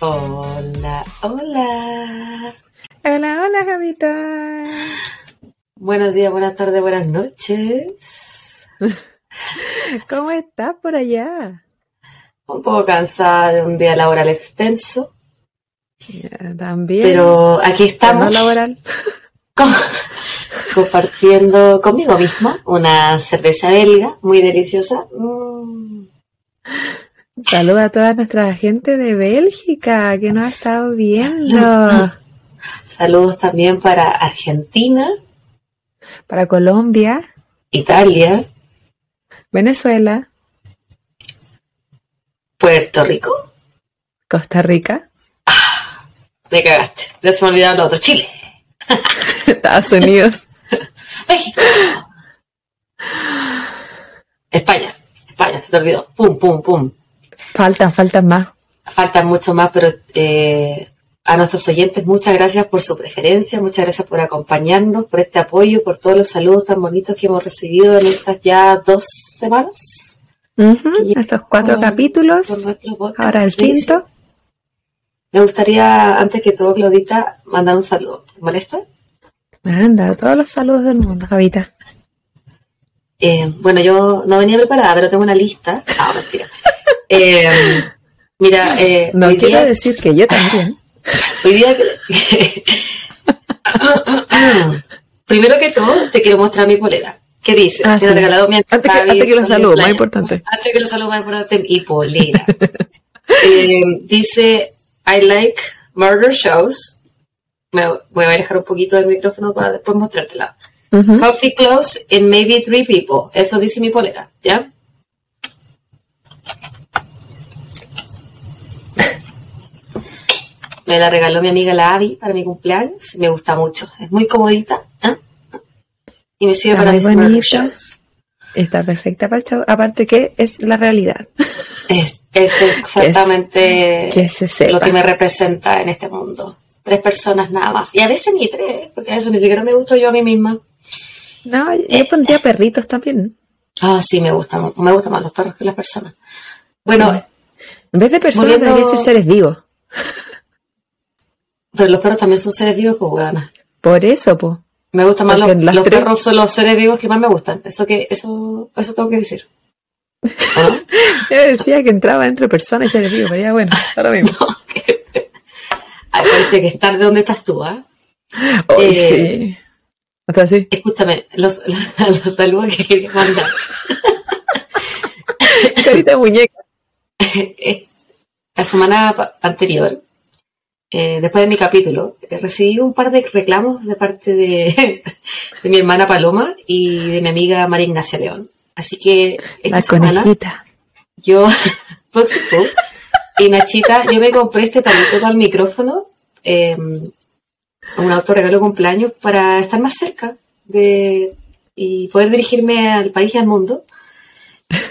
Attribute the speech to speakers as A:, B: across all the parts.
A: Hola, hola.
B: Hola, hola, Javita.
A: Buenos días, buenas tardes, buenas noches.
B: ¿Cómo estás por allá?
A: Un poco cansada de un día laboral extenso,
B: Ya, También.
A: pero aquí
B: no
A: estamos
B: laboral.
A: co- compartiendo conmigo misma una cerveza belga muy deliciosa. Mm,
B: Saluda a toda nuestra gente de Bélgica que nos ha estado viendo.
A: Saludos también para Argentina,
B: Para Colombia,
A: Italia,
B: Venezuela,
A: Puerto Rico.
B: Costa Rica,
A: Me cagaste, ya se me olvidaba lo otro. Chile,
B: Estados Unidos.
A: México, España, España, se te olvidó. Pum, pum, pum.
B: Faltan, faltan más.
A: Faltan mucho más, pero eh, a nuestros oyentes muchas gracias por su preferencia, muchas gracias por acompañarnos, por este apoyo, por todos los saludos tan bonitos que hemos recibido en estas ya dos semanas.
B: Ujú,
A: Y-
B: Estos cuatro
A: por-
B: capítulos.
A: por.
B: Ahora el
A: Sí,
B: quinto.
A: sí. Me gustaría, antes que todo, Claudita, mandar un saludo. ¿Te molesta?
B: Anda, todos los saludos del mundo, Javita.
A: Eh, bueno, yo no venía preparada, pero tengo una lista. Ah, mentira. Eh, mira, eh,
B: No quiero
A: día-
B: decir que yo también.
A: Hoy día Primero que todo, te quiero mostrar mi polera. ¿Qué dice?
B: Ah, sí.
A: regalado mi
B: Antes que- antes que
A: mi
B: saludos, más importante.
A: Antes que los saludos, más importante, mi polera. Eh, dice, I like murder shows. Me voy a alejar un poquito del micrófono para después mostrártela. Coffee close and maybe three people. Eso dice mi polera, ¿ya? Me la regaló mi amiga la Avi para mi cumpleaños. Me gusta mucho. Es muy comodita. ¿eh? Y me sirve
B: Está
A: para mis shows.
B: Está perfecta para el show. Aparte que es la realidad.
A: Es, es exactamente
B: que se sepa.
A: lo que me representa en este mundo. Tres personas nada más. Y a veces ni tres, porque a eso ni siquiera me gusto yo a mí misma.
B: No, yo pondría perritos también.
A: Ah, sí, me gustan. Me gustan más los perros que las personas. Bueno,
B: Sí. En vez de personas
A: Volviendo-
B: debería ser seres vivos.
A: pero los perros también son seres vivos, pues, weona.
B: Por eso, pues.
A: Me gustan más los,
B: Porque
A: los
B: tres-
A: perros, son los seres vivos que más me gustan. Eso que, eso, eso tengo que decir. ¿O no?
B: Yo decía que entraba entre personas y seres vivos, pero ya bueno, ahora mismo.
A: Ay, parece que estar de donde estás tú, ¿ah?
B: Ay,
A: Eh,
B: sí. Hasta así.
A: Escúchame, los, los saludos que quería mandar.
B: Carita de muñeca.
A: La semana anterior, eh, después de mi capítulo, eh, recibí un par de reclamos de parte de, de mi hermana Paloma y de mi amiga María Ignacia León. Así que esta
B: La
A: semana
B: conejita.
A: yo, y Nachita, yo me compré este palito para el micrófono, eh, un autorregalo cumpleaños para estar más cerca de y poder dirigirme al país y al mundo.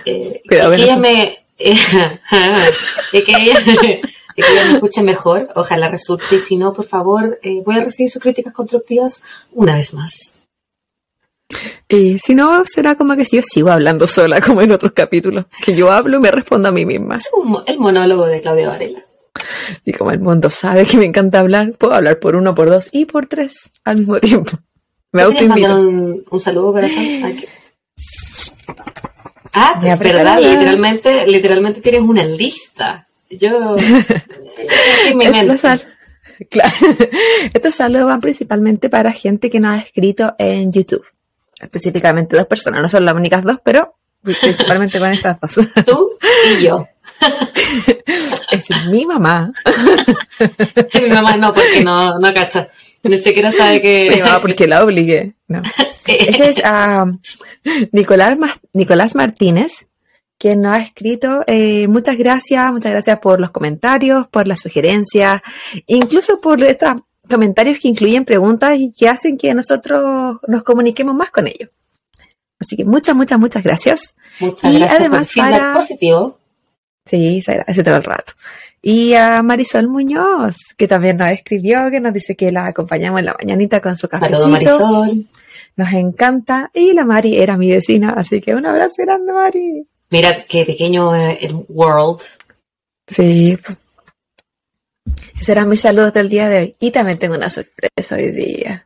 A: Eh,
B: Cuidado
A: y que ella me y que ella, y que ella me escuche mejor, ojalá resulte, y si no, por favor, eh, voy a recibir sus críticas constructivas una vez más.
B: Y si no, será como que si yo sigo hablando sola, como en otros capítulos. Que yo hablo y me respondo a mí misma.
A: Es un el monólogo de Claudia Varela.
B: Y como el mundo sabe que me encanta hablar, puedo hablar por uno, por dos y por tres al mismo tiempo. Me
A: ¿Tú quieres mandar un, un saludo, corazón? Aquí. Ah,
B: Ya,
A: verdad, literalmente, literalmente tienes una lista. Yo, mi mente.
B: sal- Claro. Estos saludos van principalmente para gente que nos ha escrito en YouTube. Específicamente dos personas, no son las únicas dos, pero principalmente con estas dos.
A: Tú y yo.
B: Es mi mamá.
A: Mi mamá no, porque no, no cacha. Ni siquiera sabe que...
B: Mi mamá porque la obligué. No. Este es ah, Nicolás, Ma- Nicolás Martínez, quien nos ha escrito. eh, muchas gracias, muchas gracias por los comentarios, por las sugerencias, incluso por estos comentarios que incluyen preguntas y que hacen que nosotros nos comuniquemos más con ellos. Así que muchas, muchas, muchas gracias.
A: Muchas
B: y
A: gracias
B: además
A: por el feedback
B: para-
A: positivo.
B: Sí, se agradece todo el rato. Y a Marisol Muñoz, que también nos escribió, que nos dice que la acompañamos en la mañanita con su
A: Saludos,
B: cafecito.
A: Marisol.
B: Nos encanta. Y la Mari era mi vecina, así que un abrazo grande, Mari.
A: Mira qué pequeño el world.
B: Sí. Serán mis saludos del día de hoy. Y también tengo una sorpresa hoy día.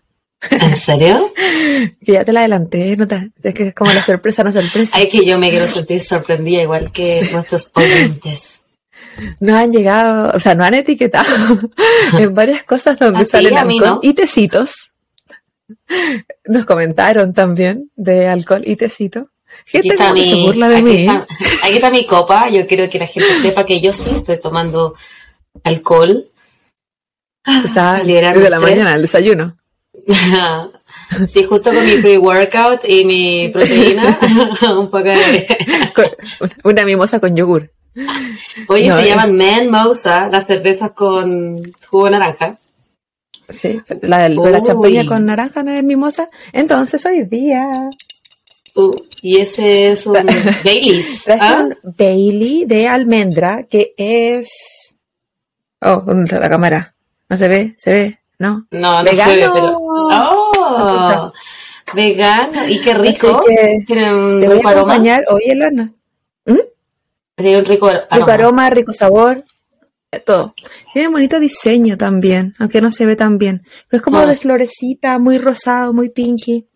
A: ¿En serio?
B: que ya te la adelanté, ¿no es que es como la sorpresa, no sorpresa.
A: Ay, que yo me quiero sentir sorprendida igual que nuestros oyentes.
B: No han llegado, o sea, no han etiquetado en varias cosas donde ¿Ah, salen alcohol y tecitos. Nos comentaron también de alcohol y tecito.
A: Gente está mi, se burla de mí. aquí está mi copa. Yo quiero que la gente sepa que yo sí estoy tomando alcohol.
B: Está de la mañana, el desayuno.
A: sí, justo con mi pre-workout y mi proteína, un poco de...
B: Una mimosa con yogur.
A: Oye, se llaman Man Mosa, las cervezas con jugo naranja.
B: Sí, la, la champaña con naranja no es mimosa. Entonces hoy día.
A: Uh, y ese es un Baileys.
B: Es ¿ah? un Bailey de almendra que es. Oh, ¿dónde está la cámara? ¿No se ve? ¿Se ve? ¿No?
A: No, no se ve, pero. ¡Oh! Vegano. Y qué rico.
B: Tiene un te voy a acompañar hoy, Elena.
A: ¿Mm? Tiene un rico aroma.
B: Rico aroma, rico sabor todo. Tiene bonito diseño también, aunque no se ve tan bien. Es como ah. de florecita, muy rosado, muy pinky.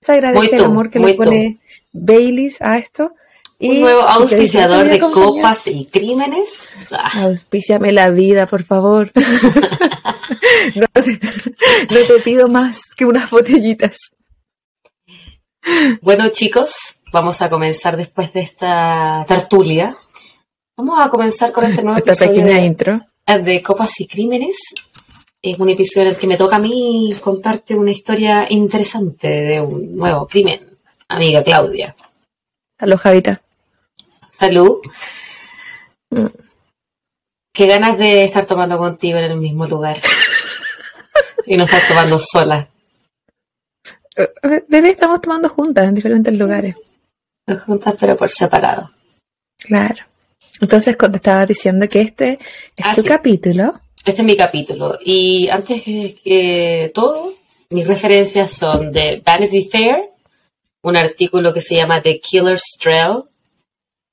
B: Se agradece el amor que le pone Baileys a esto.
A: Un nuevo auspiciador de copas y crímenes.
B: Ah. Auspiciame la vida, por favor. no, te, pido más que unas botellitas.
A: Bueno, chicos, vamos a comenzar después de esta tertulia Vamos a comenzar con este nuevo episodio
B: de, intro.
A: de Copas y Crímenes. Es un episodio en el que me toca a mí contarte una historia interesante de un nuevo crimen. Amiga Claudia.
B: Salud, Javita.
A: Salud. Mm. Qué ganas de estar tomando contigo en el mismo lugar. y no estar tomando sola.
B: Bebé, estamos tomando juntas en diferentes lugares.
A: Juntas, pero por separado.
B: Claro. Entonces te estaba diciendo que este es tu capítulo.
A: Este es mi capítulo. Y antes que, todo, mis referencias son de Vanity Fair, un artículo que se llama The Killer's Trail,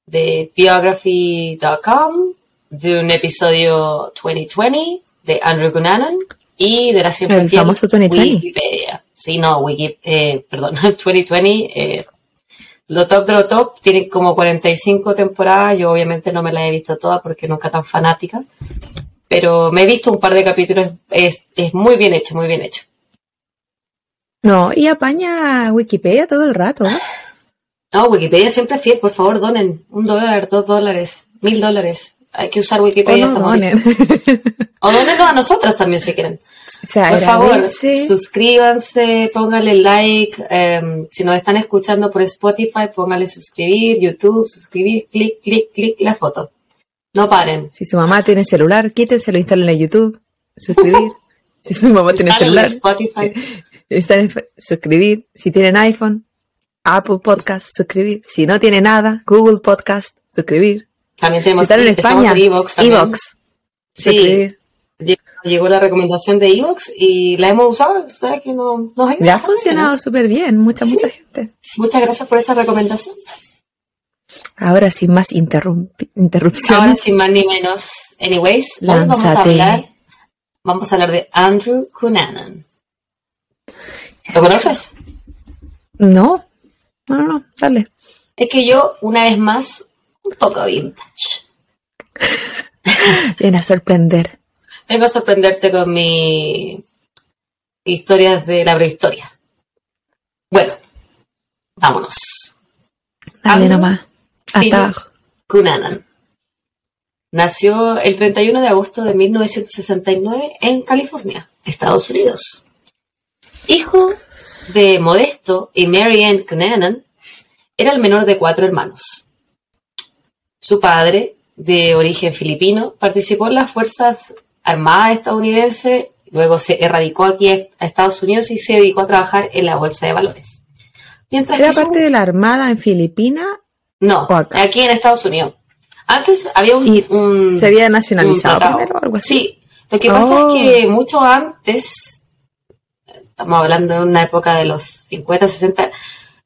A: de biography.com, de un episodio 2020 de Andrew Cunanan y de la siempre
B: El famoso 2020.
A: Wikipedia. Sí, no, Wiki, eh, perdón, 2020 eh, lo top de lo top tiene como 45 temporadas. Yo obviamente no me las he visto todas porque nunca tan fanática. Pero me he visto un par de capítulos. Es, muy bien hecho, muy bien hecho.
B: No, y apaña Wikipedia todo el rato.
A: No, Wikipedia siempre es fiel. Por favor, donen un dólar, dos dólares, mil dólares. Hay que usar Wikipedia. O, donen. o a nosotras también si quieren. Por favor, suscríbanse, pónganle like. Em, si nos están escuchando por Spotify, pónganle suscribir, YouTube, suscribir, clic, clic, clic la foto. No paren.
B: Si su mamá tiene celular, quítenselo, instalen en YouTube, suscribir. si su mamá tiene celular, Spotify. suscribir. Si tienen iPhone, Apple Podcast, suscribir. Si no tiene nada, Google Podcast, suscribir.
A: También tenemos
B: si están en España, Evox.
A: Sí llegó la recomendación de Evox y la hemos usado, ¿sabes que no,
B: ha funcionado súper bien, mucha, mucha gente.
A: Muchas gracias por esa recomendación.
B: Ahora sin más interrupciones. Ahora
A: sin más ni menos. Anyways, hoy vamos a hablar, vamos a hablar de Andrew Cunanan. ¿Lo conoces?
B: No, no, no, dale.
A: Es que yo, una vez más, un poco vintage.
B: Viene a sorprender.
A: Vengo a sorprenderte con mi historias de la prehistoria. Bueno, vámonos.
B: Dale nomás.
A: Hasta Cunanan. Nació el 31 de agosto de 1969 en California, Estados Unidos. Hijo de Modesto y Mary Ann Cunanan, era el menor de cuatro hermanos. Su padre, de origen filipino, participó en las fuerzas armada estadounidense, luego se erradicó aquí a Estados Unidos y se dedicó a trabajar en la bolsa de valores.
B: ¿Era parte de la armada en Filipinas?
A: No, aquí en Estados Unidos. Antes había un...
B: ¿Se había nacionalizado primero o algo así?
A: Sí, lo que pasa es que oh. mucho antes, estamos hablando de una época de los 50, 60,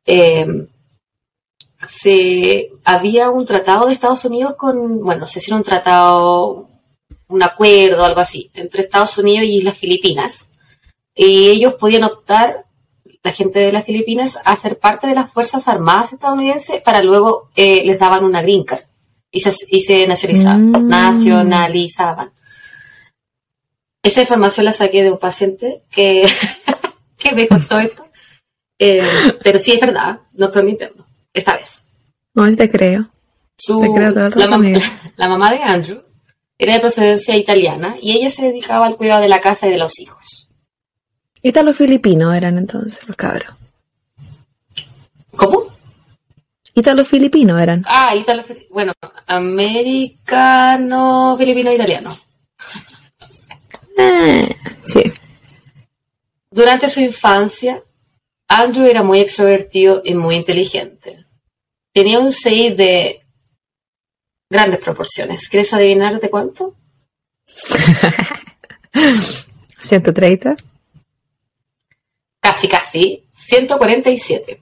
A: eh, se había un tratado de Estados Unidos con, bueno, si era un tratado, un acuerdo, algo así, entre Estados Unidos y las Filipinas. Y ellos podían optar, la gente de las Filipinas, a ser parte de las Fuerzas Armadas estadounidenses para luego eh, les daban una green card y se, y se nacionalizaban.
B: Mm.
A: nacionalizaban. Esa información la saqué de un paciente que, que me contó esto. Eh, pero sí es verdad, no estoy mintiendo. Esta vez.
B: No, te creo.
A: Su-
B: Te creo todo el
A: la,
B: rato, amiga.
A: la mamá de Andrew era de procedencia italiana y ella se dedicaba al cuidado de la casa y de los hijos.
B: Ítalo filipinos eran entonces los cabros.
A: ¿Cómo?
B: Ítalo filipinos eran.
A: Ah, italo, bueno, americano, filipino, italiano.
B: Eh, sí.
A: Durante su infancia, Andrew era muy extrovertido y muy inteligente. Tenía un CI de grandes proporciones. ¿Quieres adivinar de cuánto?
B: 130.
A: Casi, casi. 147.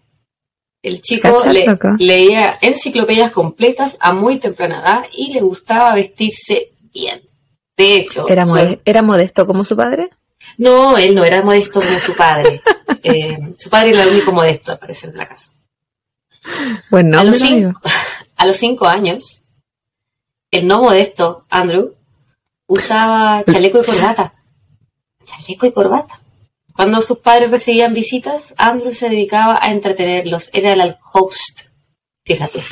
A: El chico le- leía enciclopedias completas a muy temprana edad y le gustaba vestirse bien. De hecho,
B: Era, modesto como su padre.
A: no, él no era modesto como su padre. Eh, su padre era el único modesto, al parecer, de la casa.
B: Bueno,
A: a, los cinco, a los cinco años, el no modesto, Andrew, usaba chaleco y corbata. Chaleco y corbata. Cuando sus padres recibían visitas, Andrew se dedicaba a entretenerlos. Era el host. Fíjate.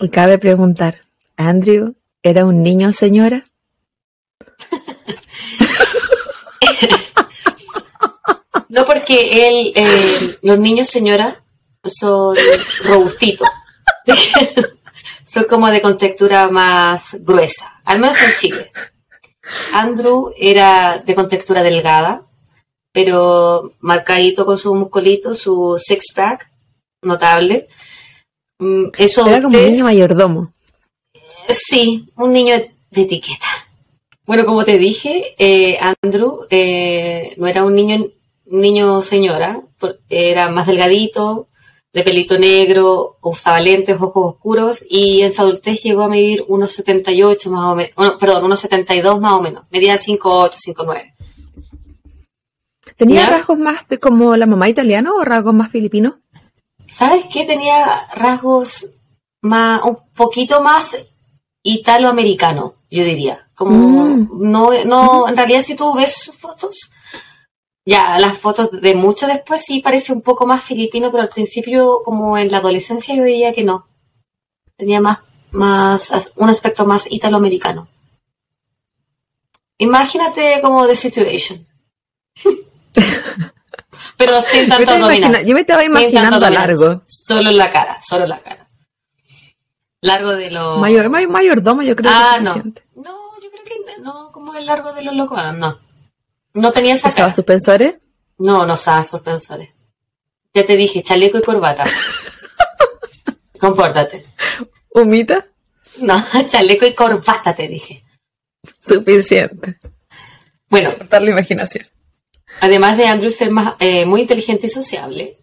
B: Y cabe preguntar, ¿Andrew era un niño señora?
A: No porque él, eh, los niños, señora, son robustitos. son como de contextura más gruesa, al menos en Chile. Andrew era de contextura delgada, pero marcadito con su musculito, su six-pack, notable. Mm, Eso
B: Era como un niño mayordomo.
A: Sí, un niño de etiqueta. Bueno, como te dije, eh, Andrew eh, no era un niño, niño señora, era más delgadito, de pelito negro, usaba lentes, ojos oscuros y en su adultez llegó a medir unos 78 más o menos, perdón, unos 72 más o menos, medía 5'8, 5'9.
B: ¿Tenía
A: ¿Ya?
B: rasgos más de como la mamá italiana o rasgos más filipinos?
A: ¿Sabes qué? Tenía rasgos más, un poquito más italoamericano, yo diría. Como,
B: Mm.
A: no, no, en realidad si tú ves sus fotos, ya las fotos de mucho después sí parece un poco más filipino, pero al principio, como en la adolescencia, yo diría que no. Tenía más, más, un aspecto más italoamericano. Imagínate como The Situation. pero sin
B: Yo,
A: tanto
B: imagina-
A: abdominal.
B: yo me estaba imaginando a largo.
A: Solo la cara, solo la cara. Largo de los.
B: Mayor, may- mayordomo yo creo
A: ah,
B: que es
A: no.
B: suficiente.
A: No, yo creo que no, como el largo de los locos. No. No tenía esa
B: ¿Usaba
A: cara.
B: suspensores?
A: No, no usaba suspensores. Ya te dije, chaleco y corbata. Compórtate.
B: ¿Humita?
A: No, chaleco y corbata te dije.
B: Suficiente.
A: Bueno,
B: Cortar la imaginación.
A: además de Andrew ser más, eh, muy inteligente y sociable,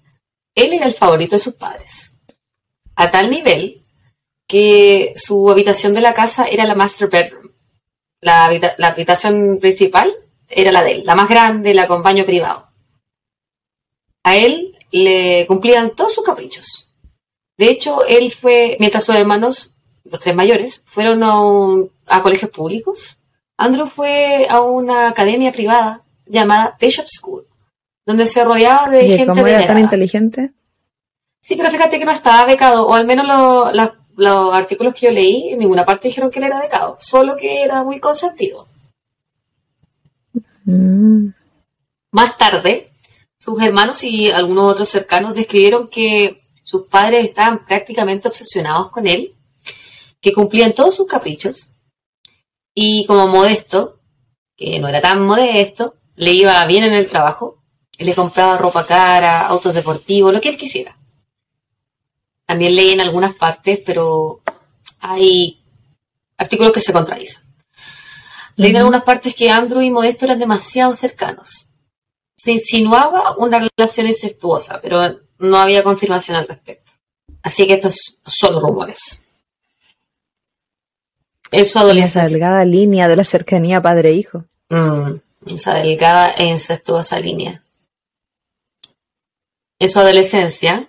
A: él era el favorito de sus padres. A tal nivel que su habitación de la casa era la master bedroom. La, habita- la habitación principal era la de él, la más grande, la con baño privado. A él le cumplían todos sus caprichos. De hecho, él fue, mientras sus hermanos, los tres mayores, fueron a, un- a colegios públicos, Andrew fue a una academia privada llamada Bishop School, donde se rodeaba de
B: ¿Y
A: gente
B: cómo
A: de
B: era tan inteligente?
A: Sí, pero fíjate que no estaba becado, o al menos lo- la- los artículos que yo leí, en ninguna parte dijeron que él era becado, solo que era muy consentido.
B: Mm.
A: Más tarde, sus hermanos y algunos otros cercanos describieron que sus padres estaban prácticamente obsesionados con él, que cumplían todos sus caprichos, y como modesto, que no era tan modesto, le iba bien en el trabajo, le compraba ropa cara, autos deportivos, lo que él quisiera. También leí en algunas partes, pero hay artículos que se contradicen. Leí en algunas partes que Andrew y Modesto eran demasiado cercanos. Se insinuaba una relación incestuosa, pero no había confirmación al respecto. Así que estos son rumores.
B: En su adolescencia. Esa delgada línea de la cercanía padre-hijo.
A: Mm, esa delgada e incestuosa línea. En su adolescencia,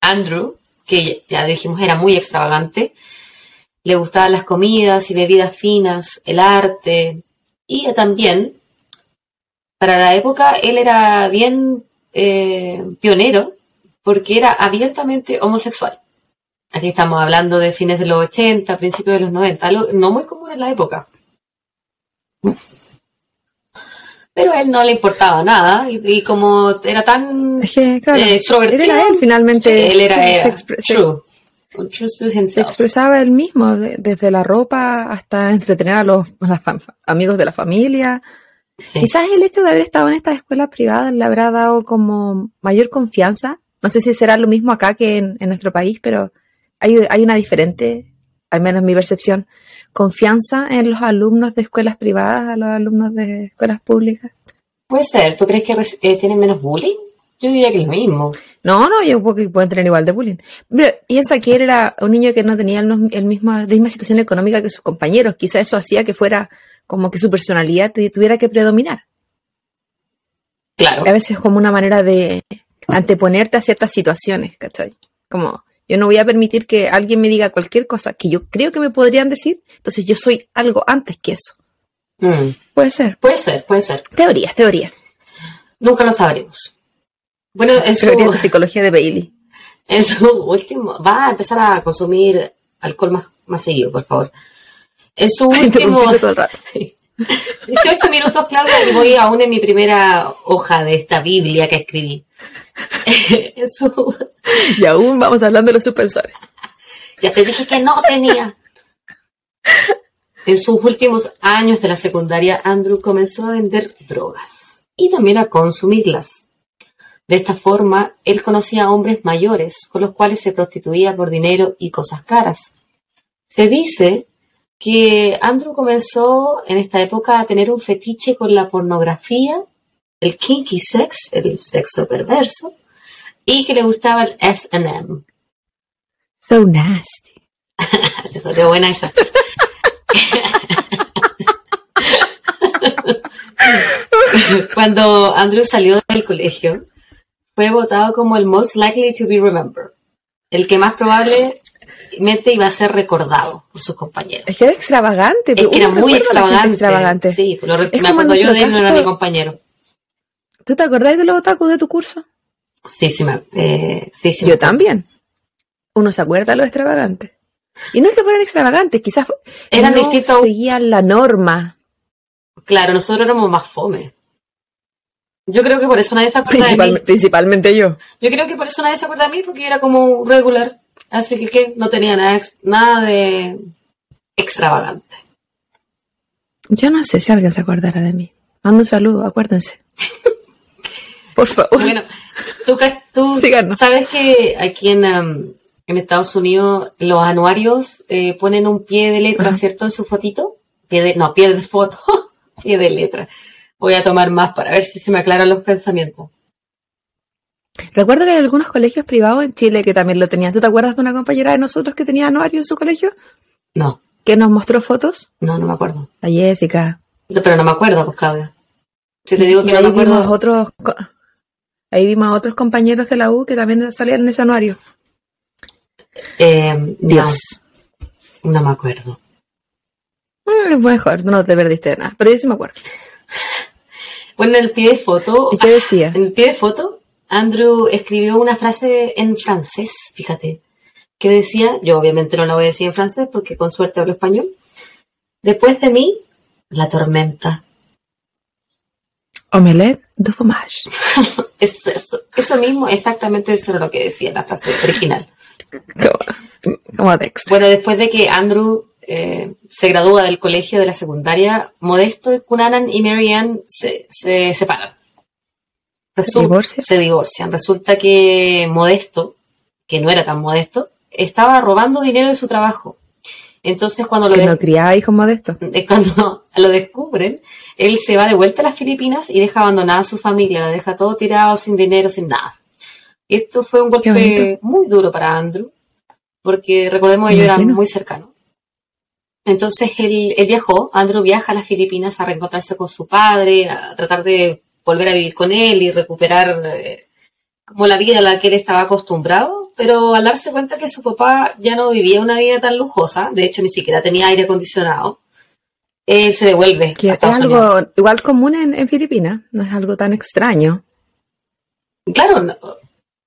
A: Andrew, que ya dijimos era muy extravagante, le gustaban las comidas y bebidas finas, el arte, y también, para la época, él era bien eh, pionero porque era abiertamente homosexual. Aquí estamos hablando de fines de los 80, principios de los 90, no muy común en la época. Pero a él no le importaba nada y, como era tan
B: eh, extrovertido. Era él finalmente.
A: él era,
B: se, expresaba él mismo, desde la ropa hasta entretener a los, amigos de la familia. Quizás el hecho de haber estado en estas escuelas privadas le habrá dado como mayor confianza. No sé si será lo mismo acá que en, nuestro país, pero hay, hay, una diferente, al menos en mi percepción, confianza en los alumnos de escuelas privadas a los alumnos de escuelas públicas.
A: Puede ser. ¿Tú crees que eh, tienen menos bullying? Yo diría que es lo mismo.
B: No, no, yo que pueden tener igual de bullying. Pero piensa que él era un niño que no tenía el, mismo, la misma situación económica que sus compañeros. Quizá eso hacía que fuera como que su personalidad tuviera que predominar.
A: Claro.
B: A veces como una manera de anteponerte a ciertas situaciones, ¿cachai? Como yo no voy a permitir que alguien me diga cualquier cosa que yo creo que me podrían decir, entonces yo soy algo antes que eso.
A: Mm.
B: Puede ser.
A: Puede ser, puede ser.
B: Teorías, teorías.
A: Nunca lo sabremos. Bueno, en su,
B: psicología de Bailey.
A: En su último, va a empezar a consumir alcohol más, más seguido, por favor. En su último, 18 minutos, Claudia, y voy aún en mi primera hoja de esta Biblia que escribí.
B: Y aún vamos hablando de los suspensores.
A: Ya te dije que no tenía. En sus últimos años de la secundaria, Andrew comenzó a vender drogas y también a consumirlas. De esta forma, él conocía a hombres mayores con los cuales se prostituía por dinero y cosas caras. Se dice que Andrew comenzó en esta época a tener un fetiche con la pornografía, el kinky sex, el sexo perverso, y que le gustaba el SM.
B: So nasty.
A: Qué buena esa. Cuando Andrew salió del colegio, fue votado como el most likely to be remembered, el que más probablemente iba a ser recordado por sus compañeros.
B: Es que era extravagante.
A: Es que era muy extravagante. Sí, lo me acuerdo yo de él, no era mi compañero.
B: ¿Tú te acordás de los otakus de tu curso?
A: Sí, sí, me, eh, sí,
B: Yo también. Uno se acuerda de lo extravagante. Y no es que fueran extravagantes, quizás
A: eran distintos.
B: Seguían la norma.
A: Claro, nosotros éramos más fome. Yo creo que por eso nadie se acuerda de mí.
B: Principalmente yo.
A: Yo creo que por eso nadie se acuerda de mí, porque yo era como regular. Así que, ¿qué? no tenía nada, nada de extravagante.
B: Yo no sé si alguien se acordará de mí. Mando un saludo, acuérdense. por favor.
A: Bueno, tú, tú sabes que aquí en, um, en, Estados Unidos los anuarios eh, ponen un pie de letra, ¿cierto? En su fotito. Pie de, no, pie de foto, pie de letra voy a tomar más para ver si se me aclaran los pensamientos.
B: Recuerdo que hay algunos colegios privados en Chile que también lo tenían. ¿Tú te acuerdas de una compañera de nosotros que tenía anuario en su colegio?
A: No.
B: ¿Que nos mostró fotos?
A: No, no me acuerdo.
B: A Jessica.
A: Pero no me acuerdo, pues Claudia. Si te digo que no me acuerdo.
B: otros, ahí vimos a otros compañeros de la U que también salían en ese anuario.
A: Eh, Dios. No, me acuerdo.
B: Es mejor, no te perdiste de nada, pero yo sí me acuerdo.
A: Bueno, en el pie de foto.
B: ¿Y qué decía?
A: En el pie de foto, Andrew escribió una frase en francés, fíjate, que decía, yo obviamente no la voy a decir en francés porque con suerte hablo español. Después de mí, la tormenta.
B: Omelette de fromage.
A: eso, mismo, exactamente eso era lo que decía la frase original.
B: Como, texto.
A: Bueno, después de que Andrew eh, se gradúa del colegio de la secundaria, Modesto, Cunanan y Marianne se, se separan.
B: ¿Se divorcian?
A: Se divorcian. Resulta que Modesto, que no era tan modesto, estaba robando dinero de su trabajo. Entonces cuando lo...
B: Que no criaba hijos modestos.
A: Cuando lo descubren, él se va de vuelta a las Filipinas y deja abandonada a su familia, deja todo tirado, sin dinero, sin nada. Esto fue un golpe muy duro para Andrew, porque recordemos que ellos eran muy cercanos. Entonces él, él, viajó, Andrew viaja a las Filipinas a reencontrarse con su padre, a tratar de volver a vivir con él y recuperar eh, como la vida a la que él estaba acostumbrado, pero al darse cuenta que su papá ya no vivía una vida tan lujosa, de hecho ni siquiera tenía aire acondicionado, él se devuelve.
B: Que es algo igual común en, Filipinas, no es algo tan extraño.
A: Claro,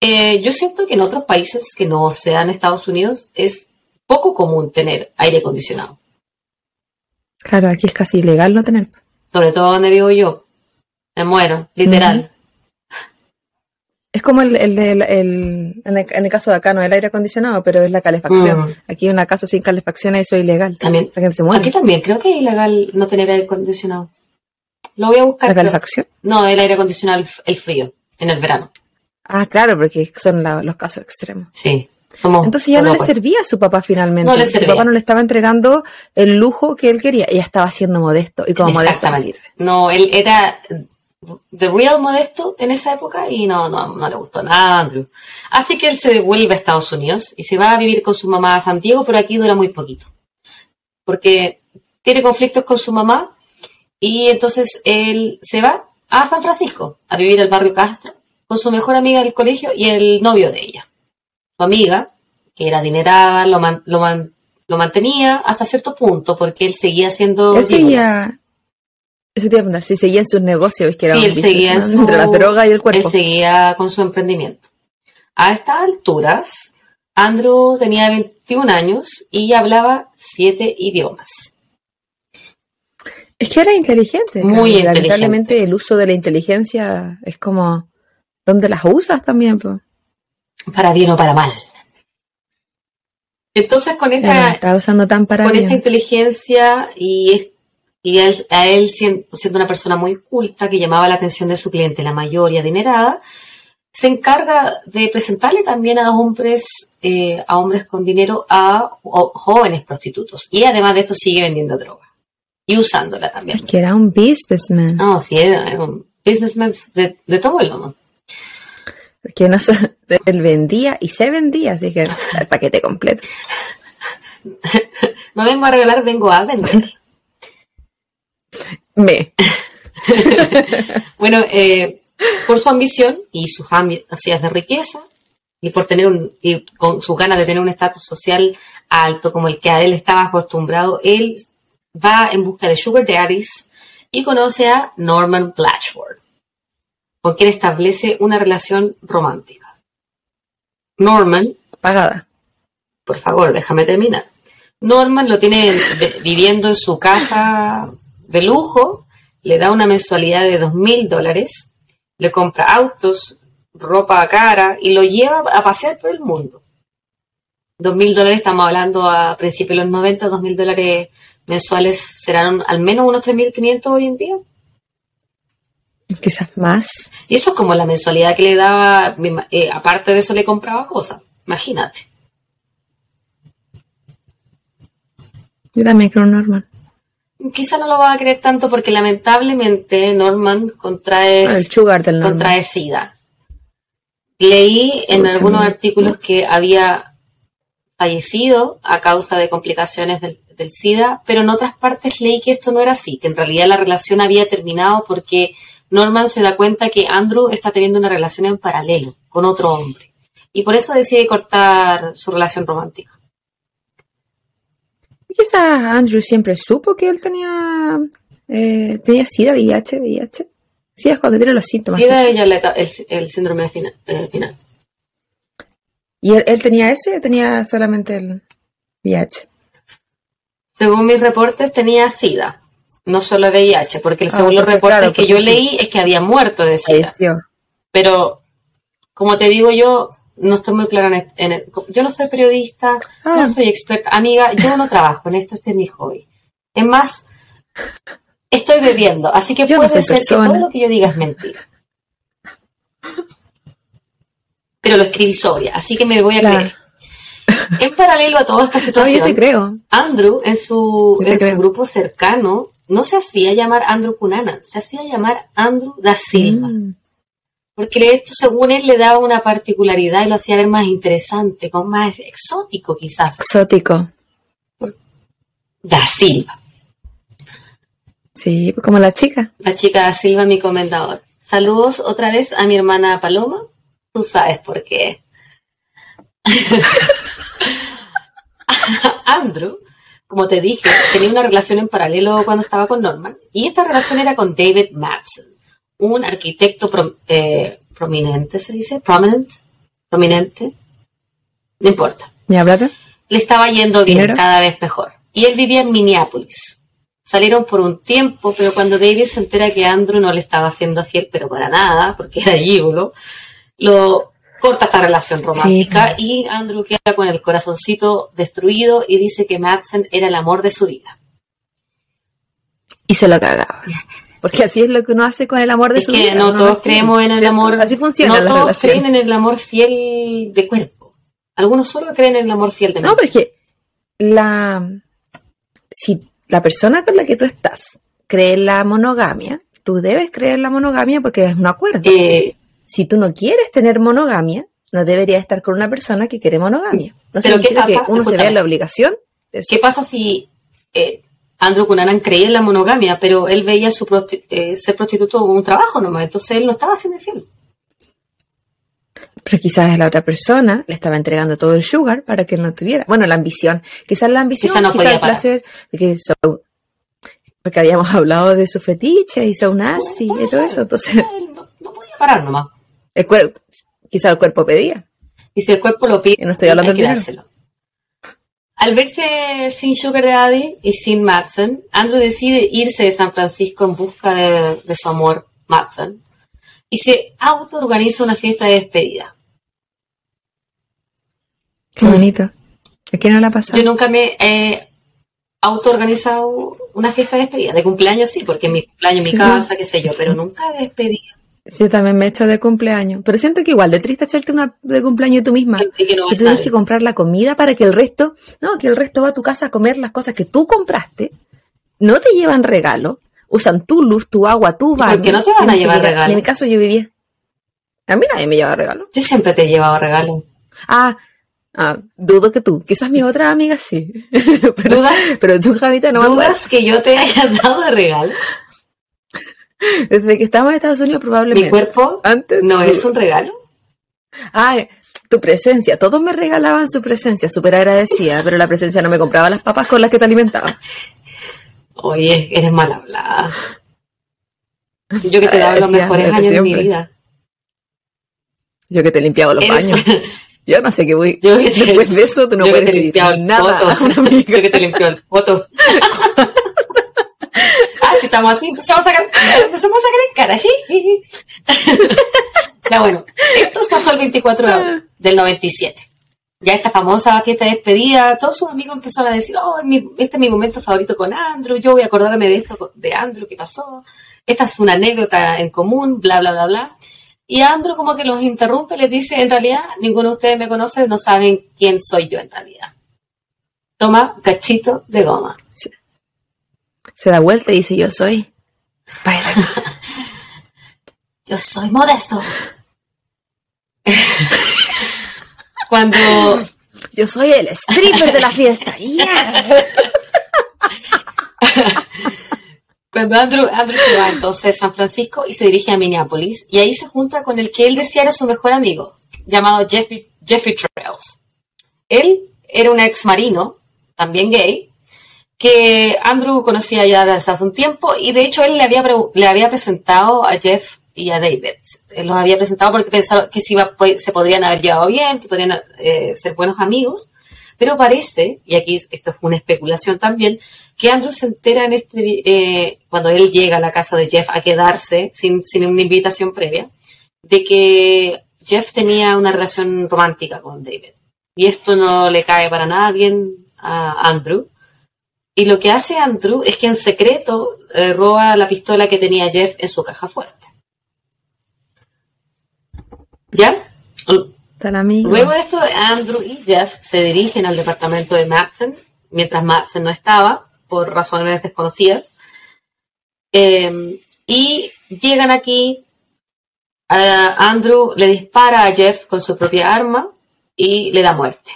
A: eh, yo siento que en otros países que no sean Estados Unidos es poco común tener aire acondicionado.
B: Claro, aquí es casi ilegal no tener.
A: Sobre todo donde vivo yo. Me muero, literal.
B: Es como el, el, el, en, el, caso de acá, no es el aire acondicionado, pero es la calefacción. Mm. Aquí una casa sin calefacción eso es ilegal.
A: También. Aquí también, creo que es ilegal no tener aire acondicionado. Lo voy a buscar.
B: ¿La calefacción?
A: no, el aire acondicionado, el frío, en el verano.
B: Ah, claro, porque son los casos extremos.
A: Sí.
B: Entonces ya no le servía a su papá finalmente.
A: No le Su
B: papá no le estaba entregando el lujo que él quería. Ella estaba siendo modesto. Y como modesto
A: no, él era The Real Modesto en esa época y no, no, no le gustó nada a Andrew. Así que él se devuelve a Estados Unidos y se va a vivir con su mamá a Santiago, pero aquí dura muy poquito. Porque tiene conflictos con su mamá y entonces él se va a San Francisco a vivir al barrio Castro con su mejor amiga del colegio y el novio de ella. Su amiga, que era adinerada, lo, lo, mantenía hasta cierto punto porque él seguía siendo...
B: Eso te iba a si seguía en sus negocios, que era
A: sí, él seguía su,
B: entre la droga y el cuerpo.
A: Él seguía con su emprendimiento. A estas alturas, Andrew tenía 21 años y hablaba siete idiomas.
B: Es que era inteligente.
A: Muy inteligente.
B: Lamentablemente el uso de la inteligencia es como, ¿dónde las usas también?
A: Para bien o para mal. Entonces con esta,
B: usando tan para
A: con esta inteligencia y y a él, siendo, una persona muy culta que llamaba la atención de su cliente, la mayor y adinerada, se encarga de presentarle también a hombres, eh, a hombres con dinero, a, jóvenes prostitutos. Y además de esto sigue vendiendo droga. Y usándola también.
B: Es que era un businessman.
A: No, sí, era, un businessman de, todo el mundo.
B: Porque no sé, él vendía y se vendía, así que el paquete completo.
A: no vengo a regalar, vengo a vender.
B: Me.
A: bueno, eh, por su ambición y sus ansias de riqueza y por tener un, y con su ganas de tener un estatus social alto como el que a él estaba acostumbrado, él va en busca de sugar daddies y conoce a Norman Blatchford, con quien establece una relación romántica. Norman,
B: pagada.
A: Por favor, déjame terminar. Norman lo tiene viviendo en su casa de lujo, le da una mensualidad de dos mil dólares, le compra autos, ropa cara y lo lleva a pasear por el mundo. Dos mil dólares, estamos hablando a principios de los 90, dos mil dólares mensuales serán al menos unos 3.500 hoy en día.
B: Quizás más.
A: Y eso es como la mensualidad que le daba, eh, aparte de eso le compraba cosas, imagínate.
B: Yo también creo normal
A: quizá no lo va a creer tanto porque lamentablemente Norman contrae, contrae SIDA. Leí en algunos artículos que había fallecido a causa de complicaciones del, del, SIDA, pero en otras partes leí que esto no era así, que en realidad la relación había terminado porque Norman se da cuenta que Andrew está teniendo una relación en paralelo con otro hombre y por eso decide cortar su relación romántica.
B: Quizás Andrew siempre supo que él tenía, eh, tenía SIDA, VIH, VIH. Sí, es cuando tiene los síntomas.
A: SIDA ella el, el, síndrome final. final.
B: ¿Y él, tenía ese o tenía solamente el VIH?
A: Según mis reportes tenía SIDA, no solo VIH, porque ah, según los reportes que yo leí es que había muerto de SIDA. Pero, como te digo yo, no estoy muy clara en, el, yo no soy periodista, no ah. soy experta, amiga, yo no trabajo en esto, este es mi hobby. Es más, estoy bebiendo, así que puede ser que todo lo que yo diga es mentira. Pero lo escribí sobria, así que me voy a creer. En paralelo a toda esta situación,
B: creo.
A: Andrew en su, en su grupo cercano no se hacía llamar Andrew Cunanan, se hacía llamar Andrew da Silva. Mm. porque esto según él le daba una particularidad y lo hacía ver más interesante, como más exótico quizás.
B: Exótico.
A: Da Silva.
B: Sí, como la chica.
A: La chica da Silva, mi comendador. Saludos otra vez a mi hermana Paloma. Tú sabes por qué. Andrew, como te dije, tenía una relación en paralelo cuando estaba con Norman. Y esta relación era con David Madsen, un arquitecto eh, prominente, ¿se dice? Prominent, prominente. No importa.
B: ¿Me hablas?
A: Le estaba yendo bien, cada vez mejor. Y él vivía en Minneapolis. Salieron por un tiempo, pero cuando David se entera que Andrew no le estaba haciendo fiel, pero para nada, porque era gigolo, lo corta esta relación romántica y Andrew queda con el corazoncito destruido y dice que Madsen era el amor de su vida.
B: Y se lo cagaba. Porque así es lo que uno hace con el amor de su vida.
A: No todos creemos en el amor.
B: Así funciona.
A: No todos creen en el amor fiel de cuerpo. Algunos solo creen en el amor fiel de mente.
B: No, pero es que la. Si la persona con la que tú estás cree en la monogamia, tú debes creer en la monogamia porque es un acuerdo. Eh, si tú no quieres tener monogamia, no deberías estar con una persona que quiere monogamia. No
A: pero ¿qué pasa?
B: que uno se vea la obligación.
A: ¿Qué pasa si eh, Andrew Cunanan creía en la monogamia, pero él veía su eh, ser prostituto como un trabajo nomás, entonces él no estaba siendo fiel?
B: Pero quizás la otra persona le estaba entregando todo el sugar para que él no tuviera. Bueno, la ambición. Quizás la ambición, quizás
A: no podía el
B: placer, porque, porque, habíamos hablado de su fetiche y su nasty y todo eso. Entonces,
A: no, podía parar nomás.
B: El quizás el cuerpo pedía.
A: Y si el cuerpo lo pide,
B: no estoy hablando hay que dárselo.
A: Al verse sin Sugar Daddy y sin Madsen, Andrew decide irse de San Francisco en busca de, de su amor, Madsen, y se auto-organiza una fiesta de despedida.
B: Qué bonito. ¿A quién no la pasado?
A: Yo nunca me he auto-organizado una fiesta de despedida. De cumpleaños sí, porque en mi cumpleaños, en mi casa, qué sé yo, pero nunca de despedida.
B: Sí, también me he hecho de cumpleaños. Pero siento que igual, de triste hacerte una de cumpleaños tú misma. Que, que tienes que comprar la comida para que el resto, no, que el resto va a tu casa a comer las cosas que tú compraste. No te llevan regalo. Usan tu luz, tu agua, tu baño. ¿Por
A: qué no te van a llevar regalo?
B: En mi caso yo vivía. A mí nadie me lleva regalo.
A: Yo siempre te he llevado regalo.
B: Ah, Ah, dudo que tú. Quizás mi otra amiga sí. pero, pero tú, Javita, no
A: ¿Dudas que yo te haya dado regalo?
B: Desde que estamos en Estados Unidos, probablemente.
A: ¿Mi cuerpo Antes, no es un regalo?
B: Ah, tu presencia. Todos me regalaban su presencia, súper agradecida, pero la presencia no me compraba las papas con las que te alimentaba.
A: Oye, eres mal hablada. Yo que te daba los mejores años de mi vida.
B: Yo que te limpiaba los baños. Yo no sé qué voy.
A: Yo
B: Después de eso, tú no puedes limpiar nada.
A: Yo que te limpió el foto. Si estamos así, empezamos a empezamos a sacar en cara. ya bueno, esto pasó el 24 de abril del 97. Ya esta famosa fiesta de despedida, todos sus amigos empezaron a decir, oh, este es mi momento favorito con Andrew, yo voy a acordarme de esto de Andrew que pasó, esta es una anécdota en común, bla, bla, bla, bla. Y Andrew como que los interrumpe, les dice, en realidad ninguno de ustedes me conoce, no saben quién soy yo en realidad. Toma cachito de goma.
B: Se da vuelta y dice, yo soy Spider.
A: yo soy modesto. Cuando...
B: Yo soy el stripper de la fiesta.
A: Cuando Andrew, Andrew se va entonces a San Francisco y se dirige a Minneapolis, y ahí se junta con el que él decía era su mejor amigo, llamado Jeffrey, Jeffrey Trails. Él era un ex marino, también gay, que Andrew conocía ya desde hace un tiempo, y de hecho él le había, le había presentado a Jeff y a David. Él los había presentado porque pensaba que se, iba, se podrían haber llevado bien, que podrían eh, ser buenos amigos, pero parece, y aquí esto es una especulación también, que Andrew se entera en este, eh, cuando él llega a la casa de Jeff a quedarse sin, sin una invitación previa, de que Jeff tenía una relación romántica con David. Y esto no le cae para nada bien a Andrew. Y lo que hace Andrew es que en secreto eh, roba la pistola que tenía Jeff en su caja fuerte. ¿Ya? Luego de esto, Andrew y Jeff se dirigen al departamento de Madsen, mientras Madsen no estaba, por razones desconocidas. Eh, y llegan aquí Andrew le dispara a Jeff con su propia arma y le da muerte.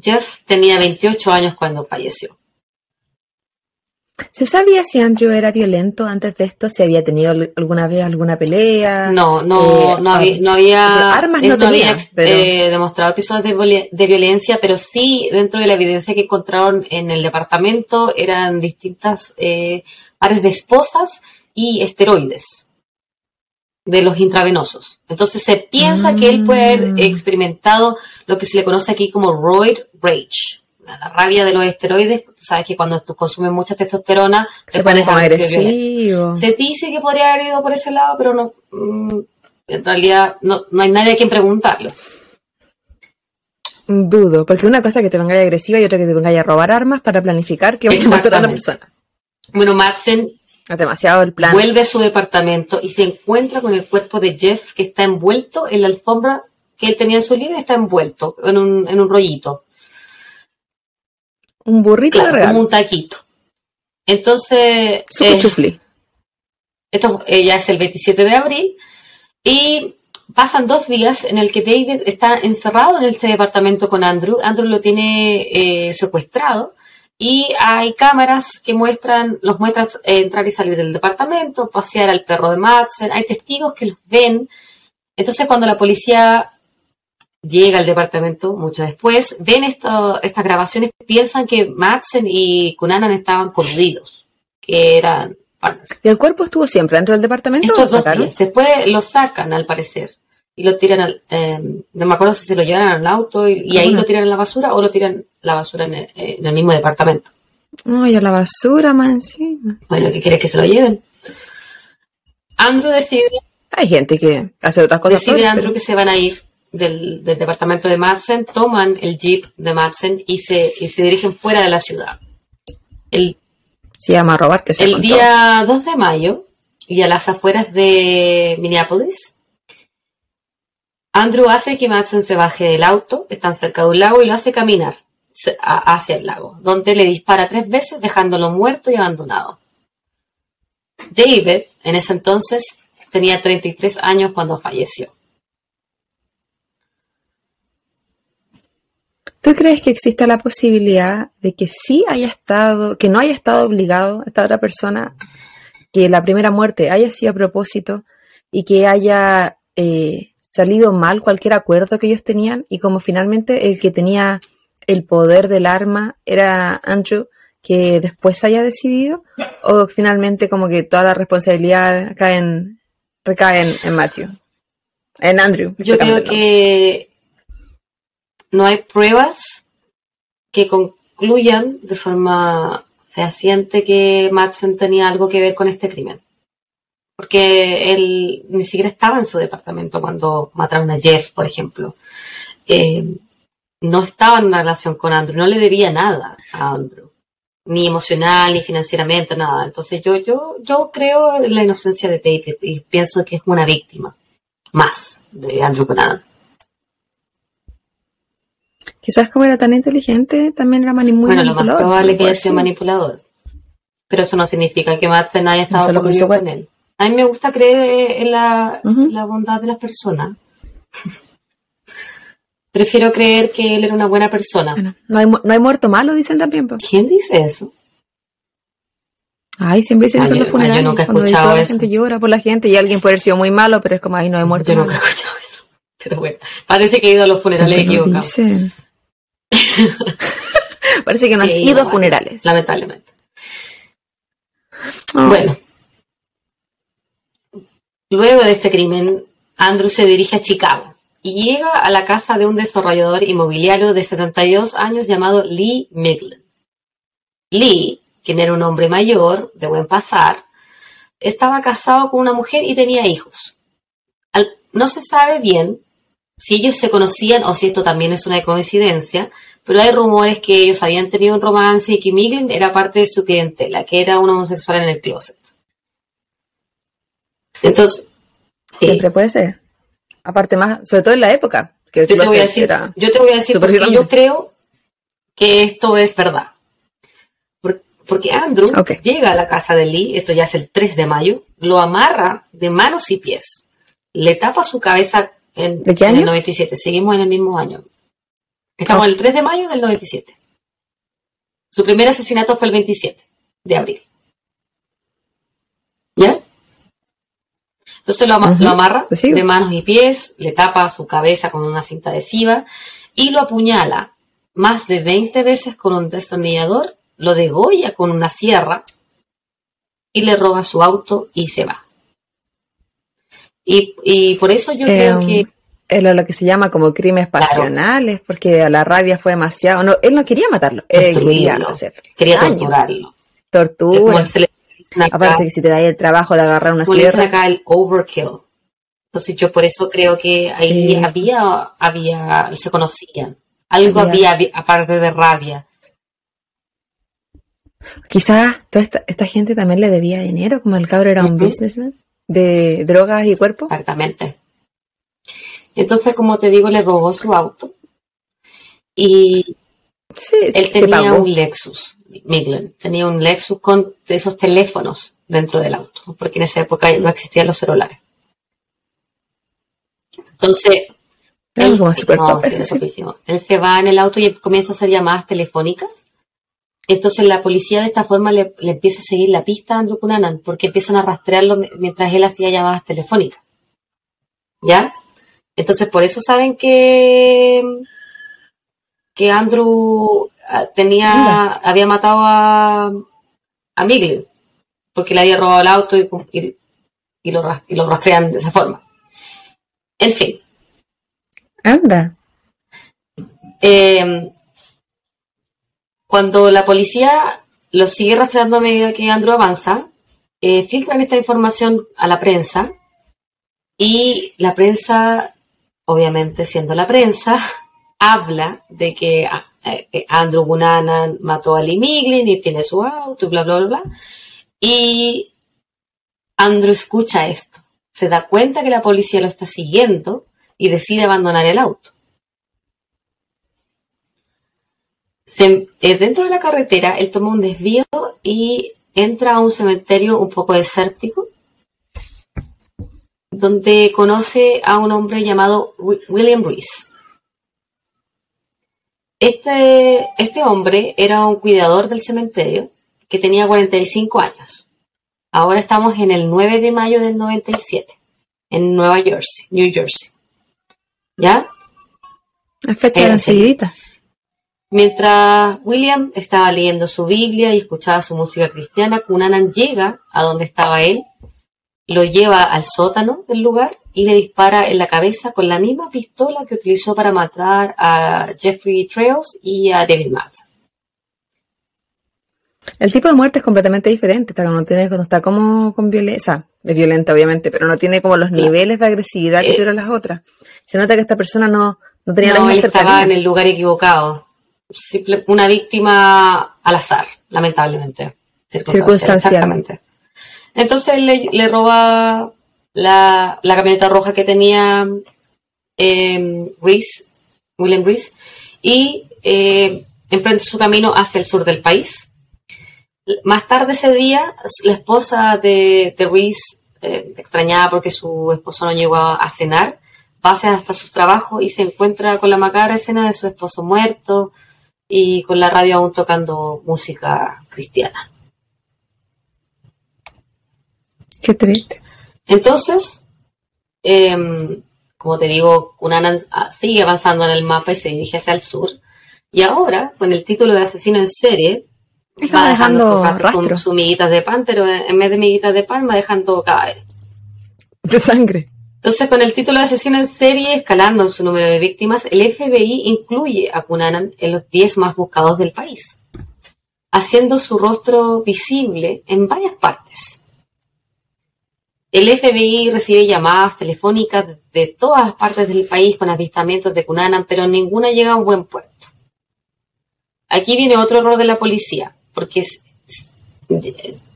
A: Jeff tenía 28 años cuando falleció.
B: ¿Se sabía si Andrew era violento antes de esto? ¿Si había tenido alguna vez alguna pelea?
A: No, no, eh, no, había, no había, armas no, había eh, demostrado episodios de, de, violencia, pero sí dentro de la evidencia que encontraron en el departamento eran distintas eh, pares de esposas y esteroides de los intravenosos. Entonces se piensa que él puede haber mm. experimentado lo que se le conoce aquí como roid rage, la rabia de los esteroides. Tú sabes que cuando tú consumes mucha testosterona
B: se pone agresivo.
A: Se dice que podría haber ido por ese lado, pero no. Mm, en realidad no, hay nadie a quien preguntarle.
B: Dudo, porque una cosa que te venga agresiva y otra que te venga a robar armas para planificar que vas a matar a una persona.
A: Bueno, Madsen
B: demasiado el plan.
A: Vuelve a su departamento y se encuentra con el cuerpo de Jeff que está envuelto en la alfombra que él tenía en su libro, está envuelto en un, en un rollito.
B: Un burrito
A: real. Como un taquito. Entonces.
B: Eh,
A: esto eh, ya es el 27 de abril. Y pasan dos días en el que David está encerrado en este departamento con Andrew. Andrew lo tiene eh, secuestrado y hay cámaras que muestran, los muestran entrar y salir del departamento, pasear al perro de Madsen, hay testigos que los ven. Entonces cuando la policía llega al departamento mucho después, ven esto, estas grabaciones, piensan que Madsen y Cunanan estaban coludidos, que eran
B: partners. ¿Y el cuerpo estuvo siempre dentro del departamento?
A: Estos dos días. Después lo sacan, al parecer y lo tiran al, em, no me acuerdo si se lo llevan al auto y, ahí lo tiran en la basura o lo tiran la basura en el, mismo departamento.
B: No, y a la basura más encima.
A: Bueno, ¿qué quieres que se lo lleven? Andrew decide.
B: Hay gente que hace otras cosas.
A: Decide Andrew que se van a ir del, departamento de Madsen, toman el jeep de Madsen y se, y se dirigen fuera de la ciudad. El,
B: se llama robar que se
A: El día 2 de mayo y a las afueras de Minneapolis Andrew hace que Madsen se baje del auto, están cerca de un lago, y lo hace caminar hacia el lago, donde le dispara tres veces dejándolo muerto y abandonado. David, en ese entonces, tenía 33 años cuando falleció.
B: ¿Tú crees que exista la posibilidad de que sí haya estado, que no haya estado obligado esta otra persona, que la primera muerte haya sido a propósito y que haya eh, salido mal cualquier acuerdo que ellos tenían y como finalmente el que tenía el poder del arma era Andrew, que después haya decidido, o finalmente como que toda la responsabilidad cae en, recae en, Matthew, en Andrew.
A: Yo creo que no hay pruebas que concluyan de forma fehaciente que Madsen tenía algo que ver con este crimen porque él ni siquiera estaba en su departamento cuando mataron a Jeff, por ejemplo. Eh, no estaba en una relación con Andrew, no le debía nada a Andrew, ni emocional, ni financieramente, nada. Entonces yo, yo, yo creo en la inocencia de David y pienso que es una víctima más de Andrew Conan.
B: Quizás como era tan inteligente, también era muy
A: bueno, manipulador. Bueno, lo más probable es que haya sido manipulador. Pero eso no significa que Madsen haya estado no con él. A mí me gusta creer en la, bondad de las personas. Prefiero creer que él era una buena persona.
B: no, hay, no hay muerto malo, dicen también.
A: ¿Quién dice eso?
B: Ay, siempre dicen eso en los funerales.
A: Yo nunca he escuchado eso.
B: La gente llora por la gente y alguien puede haber sido muy malo, pero es como, ahí no hay muerto
A: Yo nunca he escuchado eso. Pero bueno, parece que he ido a los funerales equivocados.
B: parece que no has ido a funerales.
A: Lamentablemente. Bueno, Luego de este crimen, Andrew se dirige a Chicago y llega a la casa de un desarrollador inmobiliario de 72 años llamado Lee Miglin. Lee, quien era un hombre mayor, de buen pasar, estaba casado con una mujer y tenía hijos. no se sabe bien si ellos se conocían o si esto también es una coincidencia, pero hay rumores que ellos habían tenido un romance y que Miglin era parte de su clientela, que era un homosexual en el closet. Entonces,
B: siempre puede ser. Aparte más, sobre todo en la época.
A: Que yo, te voy a decir, yo te voy a decir porque yo creo que esto es verdad. Porque Andrew llega a la casa de Lee, esto ya es el 3 de mayo, lo amarra de manos y pies le tapa su cabeza en,
B: ¿De qué año?
A: en el 97. Seguimos en el mismo año. Estamos en el 3 de mayo del 97. Su primer asesinato fue el 27 de abril. ¿Ya? Entonces lo, ama-
B: Ujú,
A: lo amarra
B: sigo.
A: de manos y pies, le tapa su cabeza con una cinta adhesiva y lo apuñala más de 20 veces con un destornillador, lo degolla con una sierra y le roba su auto y se va. Y, y por eso yo creo
B: Em,
A: que
B: Era lo que se llama como crímenes
A: Claro.
B: pasionales, porque a la rabia fue demasiado. No, él no quería matarlo, él quería hacer
A: quería
B: daño,
A: torturarlo.
B: Tortura. Aparte que si te da el trabajo de agarrar una
A: como
B: sierra,
A: acá el overkill. Entonces yo por eso creo que ahí
B: Sí.
A: había, había, se conocían. Algo
B: Había-
A: había, aparte de rabia.
B: quizás toda esta, esta gente también le debía dinero, como el cabro era un businessman de drogas y cuerpo.
A: Exactamente. Entonces, como te digo, le robó su auto. Y
B: Sí,
A: él tenía un Lexus, Miglen, tenía un Lexus con esos teléfonos dentro del auto, porque en esa época no existían los celulares. Entonces, él, no,
B: top
A: sí. Él se va en el auto y comienza a hacer llamadas telefónicas. Entonces la policía de esta forma le, le empieza a seguir la pista a Andrew Cunanan, porque empiezan a rastrearlo mi- mientras él hacía llamadas telefónicas. ¿Ya? Entonces por eso saben que, que Andrew ah, tenía, había matado a, a Miglin, porque le había robado el auto y, y, y lo, y lo rastrean de esa forma. En fin,
B: Anda.
A: Eh, cuando la policía lo sigue rastreando a medida que Andrew avanza, eh, filtran esta información a la prensa y la prensa, obviamente siendo la prensa, habla de que ah, eh, Andrew Buchanan mató a Lee Miglin y tiene su auto y bla, bla, bla, bla. Y Andrew escucha esto, se da cuenta que la policía lo está siguiendo y decide abandonar el auto. Eh, dentro de la carretera, él toma un desvío y entra a un cementerio un poco desértico, donde conoce a un hombre llamado Wi- William Reese. Este, este hombre era un cuidador del cementerio que tenía 45 años. Ahora estamos en el 9 de mayo del 97, en Nueva Jersey, New Jersey. ¿Ya?
B: Las fechas
A: Eh. Mientras William estaba leyendo su Biblia y escuchaba su música cristiana, Cunanan llega a donde estaba él, lo lleva al sótano del lugar y le dispara en la cabeza con la misma pistola que utilizó para matar a Jeffrey Trails y a David Matz.
B: El tipo de muerte es completamente diferente. Está, no tiene, no está como con violencia. Es violenta, obviamente, pero no tiene como los
A: Claro.
B: niveles de agresividad que
A: Eh,
B: tuvieron las otras. Se nota que esta persona no, no tenía la
A: No,
B: misma
A: él estaba en el lugar equivocado. Simple- una víctima al azar, lamentablemente.
B: Circunstancial.
A: Exactamente. Entonces le, roba la, la camioneta roja que tenía eh, Reese, William Reese, y eh, emprende su camino hacia el sur del país. Más tarde ese día, la esposa de, de Reese, eh, extrañada porque su esposo no llegó a, a cenar, pasa hasta su trabajo y se encuentra con la macabra escena de su esposo muerto y con la radio aún tocando música cristiana.
B: Qué triste.
A: Entonces, em, como te digo, Cunanan ah, sigue avanzando en el mapa y se dirige hacia el sur. Y ahora, con el título de asesino en serie,
B: Está
A: va dejando,
B: dejando
A: sus, miguitas de pan, pero en vez de miguitas de pan va dejando cadáveres.
B: de sangre.
A: Entonces, con el título de asesino en serie escalando en su número de víctimas, el FBI incluye a Cunanan en los 10 más buscados del país, haciendo su rostro visible en varias partes. El FBI recibe llamadas telefónicas de- todas partes del país con avistamientos de Cunanan, pero ninguna llega a un buen puerto. Aquí viene otro error de la policía, porque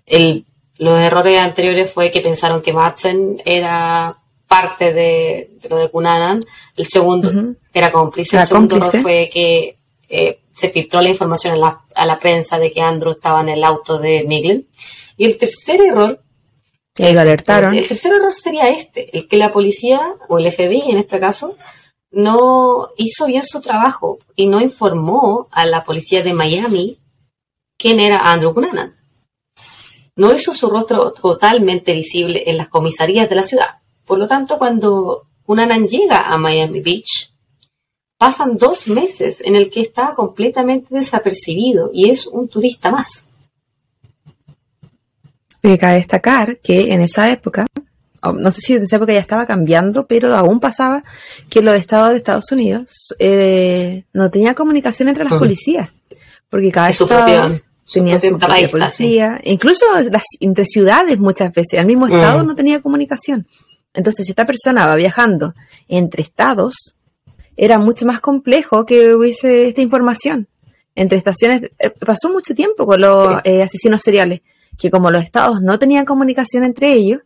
A: el- los errores anteriores fue que pensaron que Madsen era parte de, de lo de Cunanan. El segundo era cómplice. El segundo
B: cómplice.
A: error fue que eh, se filtró la información a la, a la prensa de que Andrew estaba en el auto de Miglen. Y el tercer error
B: Y lo alertaron.
A: El tercer error sería este, el que la policía, o el FBI en este caso, no hizo bien su trabajo y no informó a la policía de Miami quién era Andrew Cunanan. No hizo su rostro totalmente visible en las comisarías de la ciudad. Por lo tanto, cuando Cunanan llega a Miami Beach, pasan dos meses en el que está completamente desapercibido y es un turista más.
B: Y cabe destacar que en esa época, no sé si en esa época ya estaba cambiando, pero aún pasaba que los estados de Estados Unidos eh, no tenía comunicación entre las policías, porque cada estado tenía su propia policía, incluso las, entre ciudades muchas veces, el mismo estado mm. no tenía comunicación. Entonces, si esta persona va viajando entre estados, era mucho más complejo que hubiese esta información. Entre estaciones, eh, pasó mucho tiempo con los eh, asesinos seriales, que como los estados no tenían comunicación entre ellos,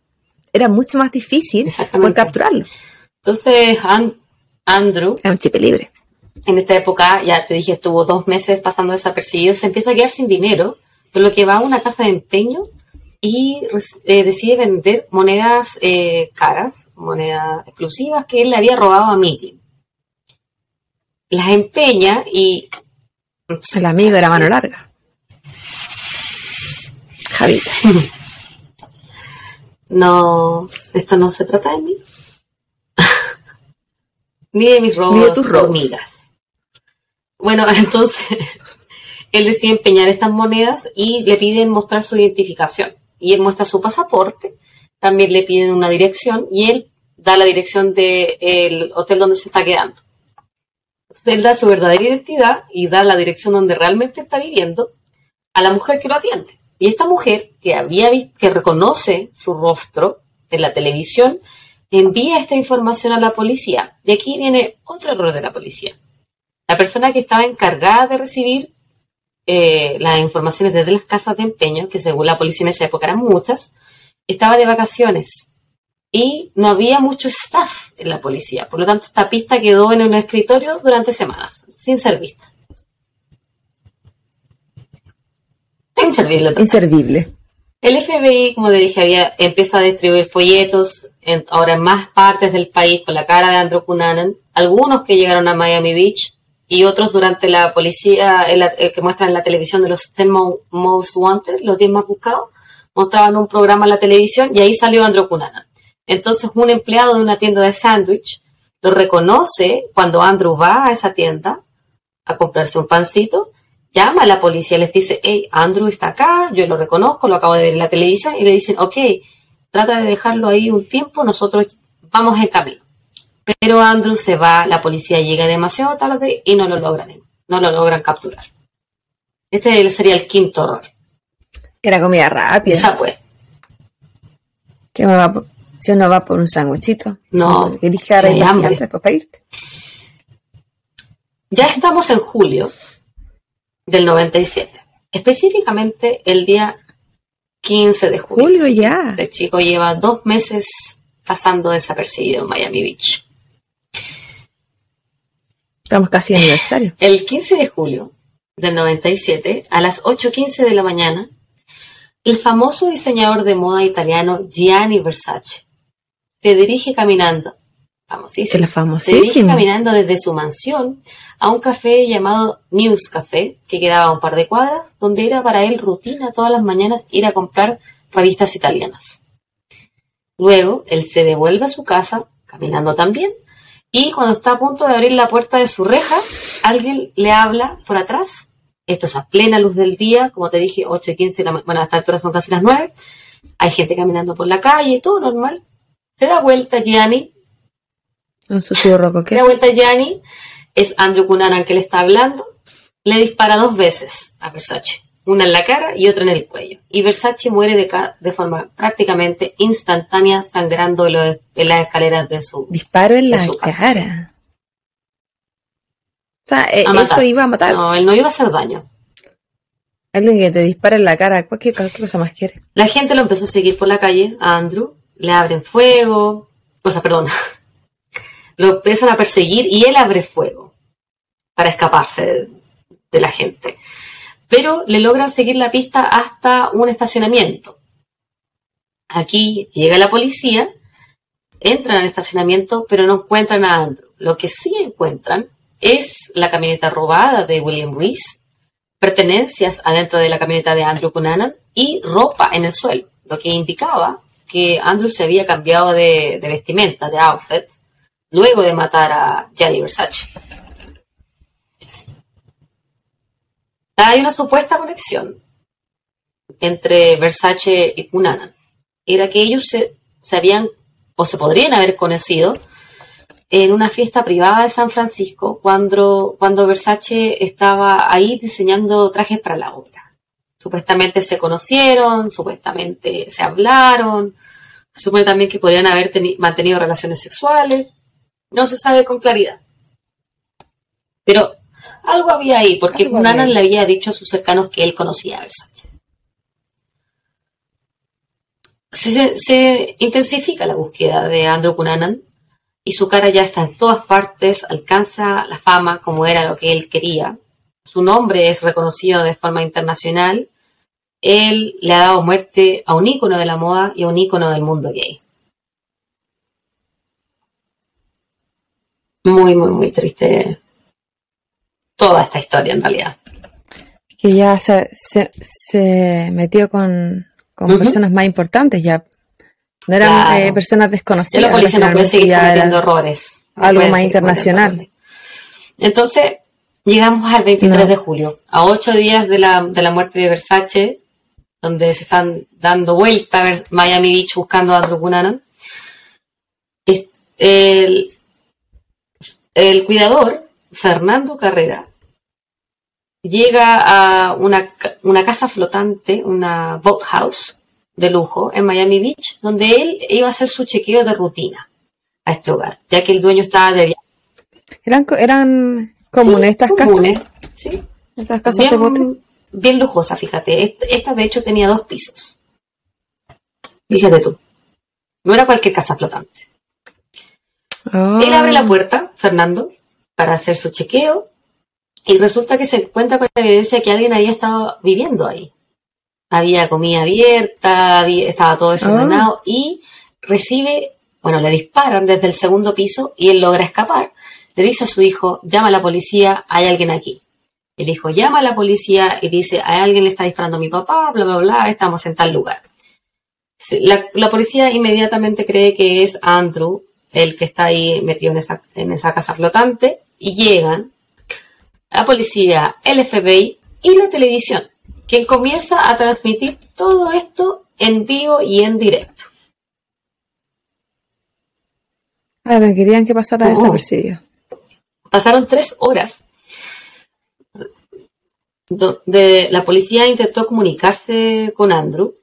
B: era mucho más difícil por capturarlo.
A: Entonces, Andrew...
B: Es un chip libre.
A: En esta época, ya te dije, estuvo dos meses pasando desapercibido, se empieza a quedar sin dinero, por lo que va a una casa de empeño y eh, decide vender monedas caras, monedas exclusivas que él le había robado a Miguel las empeña y...
B: El amigo era mano larga.
A: No, esto no se trata de mí. Ni de mis robos, Ni de tus hormigas. Bueno, entonces él decide empeñar estas monedas y le piden mostrar su identificación. Y él muestra su pasaporte, también le piden una dirección y él da la dirección del hotel donde se está quedando él da su verdadera identidad y da la dirección donde realmente está viviendo a la mujer que lo atiende. Y esta mujer, que había que reconoce su rostro en la televisión, envía esta información a la policía. De aquí viene otro error de la policía. La persona que estaba encargada de recibir eh, las informaciones desde las casas de empeño, que según la policía en esa época eran muchas, estaba de vacaciones y no había mucho staff en la policía. Por lo tanto, esta pista quedó en un escritorio durante semanas, sin ser vista.
B: Inservible. Inservible.
A: El FBI, como te dije, había, empieza a distribuir folletos en, ahora en más partes del país con la cara de Andrew Cunanan, algunos que llegaron a Miami Beach y otros durante la policía, el, que muestran en la televisión de los 10 Most Wanted, los 10 más buscados, mostraban un programa en la televisión y ahí salió Andrew Cunanan. Entonces un empleado de una tienda de sándwich lo reconoce cuando Andrew va a esa tienda a comprarse un pancito, llama a la policía, les dice, hey, Andrew está acá, yo lo reconozco, lo acabo de ver en la televisión, y le dicen, ok, trata de dejarlo ahí un tiempo, nosotros vamos en camino. Pero Andrew se va, la policía llega demasiado tarde y no lo logran, no lo logran capturar. Este sería el quinto error.
B: Era comida rápida.
A: Esa pues.
B: ¿Qué me va si uno va por un sándwichito.
A: No.
B: Elige hambre. para irte.
A: Ya estamos en julio del 97. Específicamente el día 15 de julio.
B: Julio ya.
A: El chico lleva dos meses pasando desapercibido en Miami Beach.
B: Estamos casi en aniversario.
A: El 15 de julio del 97, a las 8.15 de la mañana, el famoso diseñador de moda italiano Gianni Versace se dirige caminando,
B: famosísimo,
A: se dirige caminando desde su mansión a un café llamado News Café, que quedaba a un par de cuadras, donde era para él rutina todas las mañanas ir a comprar revistas italianas. Luego, él se devuelve a su casa, caminando también, y cuando está a punto de abrir la puerta de su reja, alguien le habla por atrás. Esto es a plena luz del día, como te dije, 8 y 15, la, bueno, a esta altura son casi las 9. Hay gente caminando por la calle, todo normal. Se da vuelta Gianni.
B: Un susurro
A: Se da vuelta Gianni. Es Andrew Cunanan que le está hablando. Le dispara dos veces a Versace. Una en la cara y otra en el cuello. Y Versace muere de, de forma prácticamente instantánea, sangrando en, las escaleras de su
B: Disparo en la cara. O sea, eh, eso iba a matar.
A: No, él no iba a hacer daño.
B: Alguien que te dispara en la cara, cualquier, cualquier cosa más quiere.
A: La gente lo empezó a seguir por la calle, a Andrew, le abren fuego, o sea, perdón, lo empiezan a perseguir y él abre fuego para escaparse de, la gente. Pero le logran seguir la pista hasta un estacionamiento. Aquí llega la policía, entran al estacionamiento, pero no encuentran a Andrew. Lo que sí encuentran es la camioneta robada de William Reese, pertenencias adentro de la camioneta de Andrew Cunanan y ropa en el suelo, lo que indicaba que Andrew se había cambiado de, vestimenta, de outfit, luego de matar a Gianni Versace. Hay una supuesta conexión entre Versace y Cunanan. Era que ellos se, se habían o se podrían haber conocido en una fiesta privada de San Francisco cuando, cuando Versace estaba ahí diseñando trajes para la obra. Supuestamente se conocieron, supuestamente se hablaron, supone también que podrían haber mantenido relaciones sexuales. No se sabe con claridad. Pero algo había ahí, porque Nana le había dicho a sus cercanos que él conocía a Versace. Se, se, intensifica la búsqueda de Andrew Cunanan y su cara ya está en todas partes, alcanza la fama como era lo que él quería. Su nombre es reconocido de forma internacional. Él le ha dado muerte a un ícono de la moda y a un ícono del mundo gay. Muy, muy, muy triste toda esta historia en realidad.
B: Que ya se, se, metió con, personas más importantes, ya no eran eh, personas desconocidas.
A: la policía no puede seguir cometiendo errores.
B: algo más internacional.
A: Entonces, llegamos al 23 de julio, a ocho días de la, de la muerte de Versace, donde se están dando vuelta a Miami Beach buscando a Andrew Cunanan. El, el cuidador, Fernando Carrera, llega a una, una casa flotante, una boathouse, de lujo en Miami Beach, donde él iba a hacer su chequeo de rutina a este hogar, ya que el dueño estaba de viaje.
B: ¿Eran, eran comunes estas
A: comunes,
B: casas?
A: Sí. Estas casas bien, de bote. Bien lujosa, fíjate. Esta de hecho tenía dos pisos. Fíjate tú. No era cualquier casa flotante. Ah. Él abre la puerta, Fernando, para hacer su chequeo y resulta que se encuentra con la evidencia de que alguien había estado viviendo ahí había comida abierta, estaba todo desordenado ah. y recibe, bueno, le disparan desde el segundo piso y él logra escapar. Le dice a su hijo, llama a la policía, hay alguien aquí. El hijo llama a la policía y dice, hay alguien le está disparando a mi papá, bla, bla, bla, estamos en tal lugar. La, policía inmediatamente cree que es Andrew el que está ahí metido en esa, en esa casa flotante y llegan la policía, el FBI y la televisión quien comienza a transmitir todo esto en vivo y en directo.
B: Ahora, querían que pasara uh, desapercibido.
A: Pasaron tres horas. Donde la policía intentó comunicarse con Andrew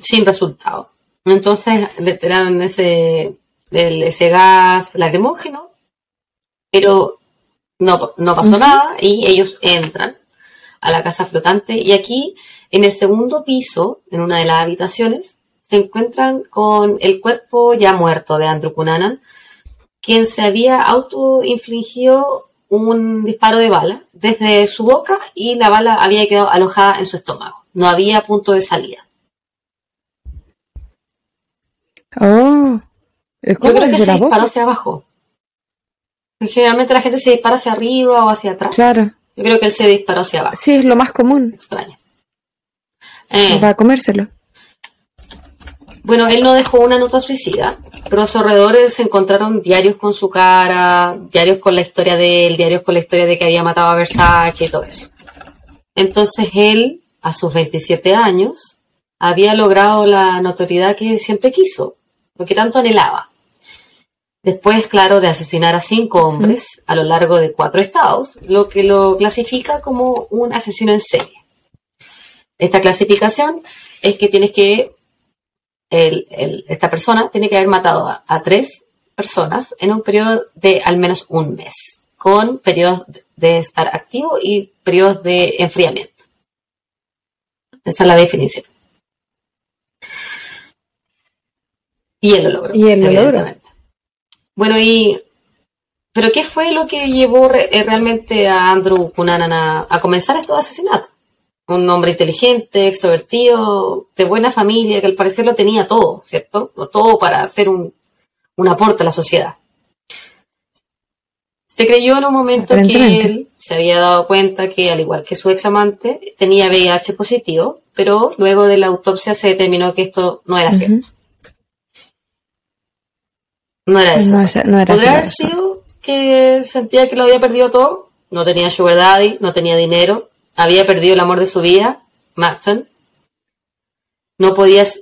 A: sin resultado. Entonces le tiraron ese, ese gas lacrimógeno, pero no, no pasó nada y ellos entran a la casa flotante. Y aquí, en el segundo piso, en una de las habitaciones, se encuentran con el cuerpo ya muerto de Andrew Cunanan, quien se había autoinfligido un disparo de bala desde su boca y la bala había quedado alojada en su estómago. No había punto de salida.
B: Oh,
A: Yo creo que se hacia abajo. Generalmente la gente se dispara hacia arriba o hacia atrás.
B: Claro.
A: Yo creo que él se disparó hacia abajo.
B: Sí, es lo más común.
A: Extraño.
B: Eh, Va a comérselo.
A: Bueno, él no dejó una nota suicida, pero a su alrededor se encontraron diarios con su cara, diarios con la historia de él, diarios con la historia de que había matado a Versace y todo eso. Entonces él, a sus 27 años, había logrado la notoriedad que siempre quiso, lo que tanto anhelaba. Después, claro, de asesinar a cinco hombres a lo largo de cuatro estados, lo que lo clasifica como un asesino en serie. Esta clasificación es que tienes que, esta persona tiene que haber matado a, tres personas en un periodo de al menos un mes, con periodos de estar activo y periodos de enfriamiento. Esa es la definición. Y él lo logró.
B: Y él lo logró.
A: Bueno, y. ¿Pero qué fue lo que llevó eh, realmente a Andrew Cunanan a, comenzar estos asesinatos? un hombre inteligente, extrovertido, de buena familia, que al parecer lo tenía todo, ¿cierto? Todo para hacer un, un aporte a la sociedad. Se creyó en un momento que él se había dado cuenta que, al igual que su ex amante, tenía VIH positivo, pero luego de la autopsia se determinó que esto no era cierto. No era eso. No, era Podría haber sido que sentía que lo había perdido todo. No tenía sugar daddy, no tenía dinero, había perdido el amor de su vida, Matson. No podías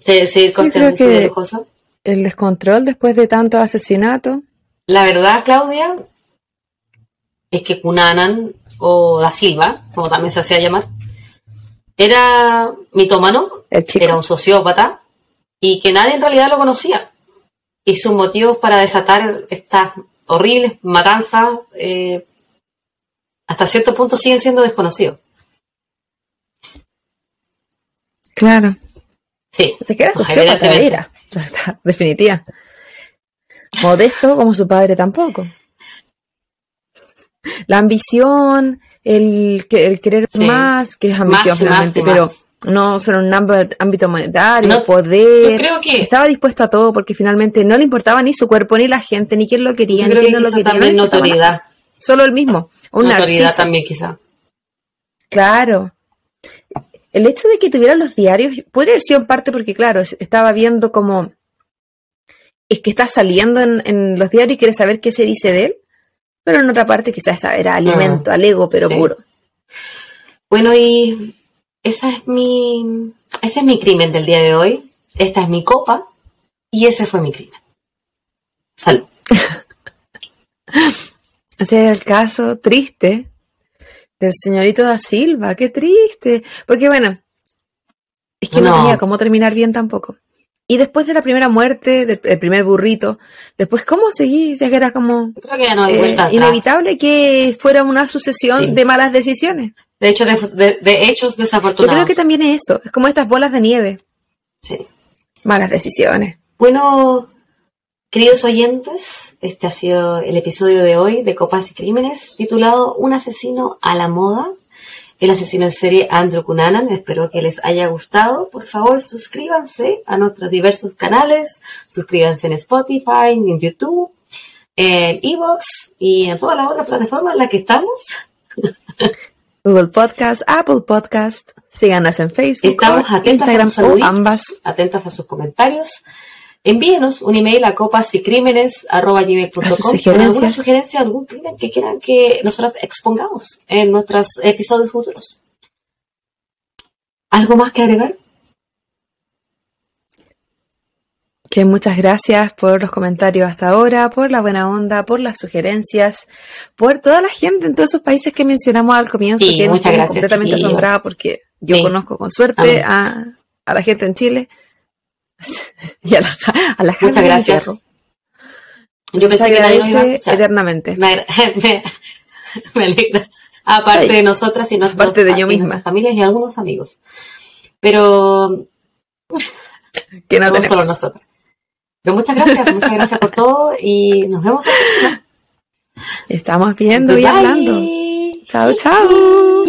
A: seguir construyendo
B: su cosas. El descontrol después de tanto asesinato.
A: La verdad, Claudia, es que Cunanan o Da Silva, como también se hacía llamar, era mitómano, era un sociópata y que nadie en realidad lo conocía. Y sus motivos para desatar estas horribles matanzas eh, hasta cierto punto siguen siendo desconocidos.
B: Claro.
A: Sí.
B: Se queda sociópata, era. Definitiva. Modesto como su padre tampoco. La ambición, el, el querer más, que es ambición finalmente, pero no solo en un ámbito monetario, poder.
A: creo que
B: estaba dispuesto a todo porque finalmente no le importaba ni su cuerpo, ni la gente, ni quién lo quería, ni quién no lo quería.
A: También notoriedad.
B: Solo el mismo.
A: Un notoriedad también, quizá.
B: Claro. El hecho de que tuviera los diarios podría haber sido en parte porque, claro, estaba viendo como es que está saliendo en, los diarios y quiere saber qué se dice de él, pero en otra parte quizás era alimento ah, al ego, pero puro.
A: Bueno, y esa es mi, ese es mi crimen del día de hoy. Esta es mi copa y ese fue mi crimen. Salud.
B: Ese es el caso triste del señorito da Silva. Qué triste. Porque bueno, es que no tenía cómo terminar bien tampoco. Y después de la primera muerte, del, primer burrito, después, ¿cómo seguí? Ya que era como
A: eh,
B: inevitable que fuera una sucesión de malas decisiones.
A: De hecho, de, hechos desafortunados.
B: Yo creo que también es eso, es como estas bolas de nieve.
A: Sí.
B: Malas decisiones.
A: Bueno, queridos oyentes, este ha sido el episodio de hoy de Copas y Crímenes, titulado Un asesino a la moda el asesino en serie Andrew Cunanan. Espero que les haya gustado. Por favor, suscríbanse a nuestros diversos canales. Suscríbanse en Spotify, en YouTube, en Evox y en todas las otras plataformas en las que estamos.
B: Google Podcast, Apple Podcast. Síganos en Facebook,
A: Estamos Instagram o ambas. Atentas a sus comentarios. Envíenos un email a copasycrímenes.com con alguna sugerencia, algún crimen que quieran que nosotros expongamos en nuestros episodios futuros. ¿Algo más que agregar?
B: Que muchas gracias por los comentarios hasta ahora, por la buena onda, por las sugerencias, por toda la gente en todos esos países que mencionamos al comienzo,
A: que
B: me
A: tienen
B: completamente asombrada porque yo conozco con suerte a, a la gente en Chile y a la, a la
A: Muchas gracias. Yo pensé que nadie iba a
B: eternamente.
A: Me, me, alegra. Aparte de nosotras y nuestras
B: Aparte de yo misma.
A: familias y algunos amigos. Pero
B: que no,
A: no solo nosotras. Pero muchas gracias, muchas gracias por todo y nos vemos la próxima.
B: Estamos viendo y hablando. Chao, chao.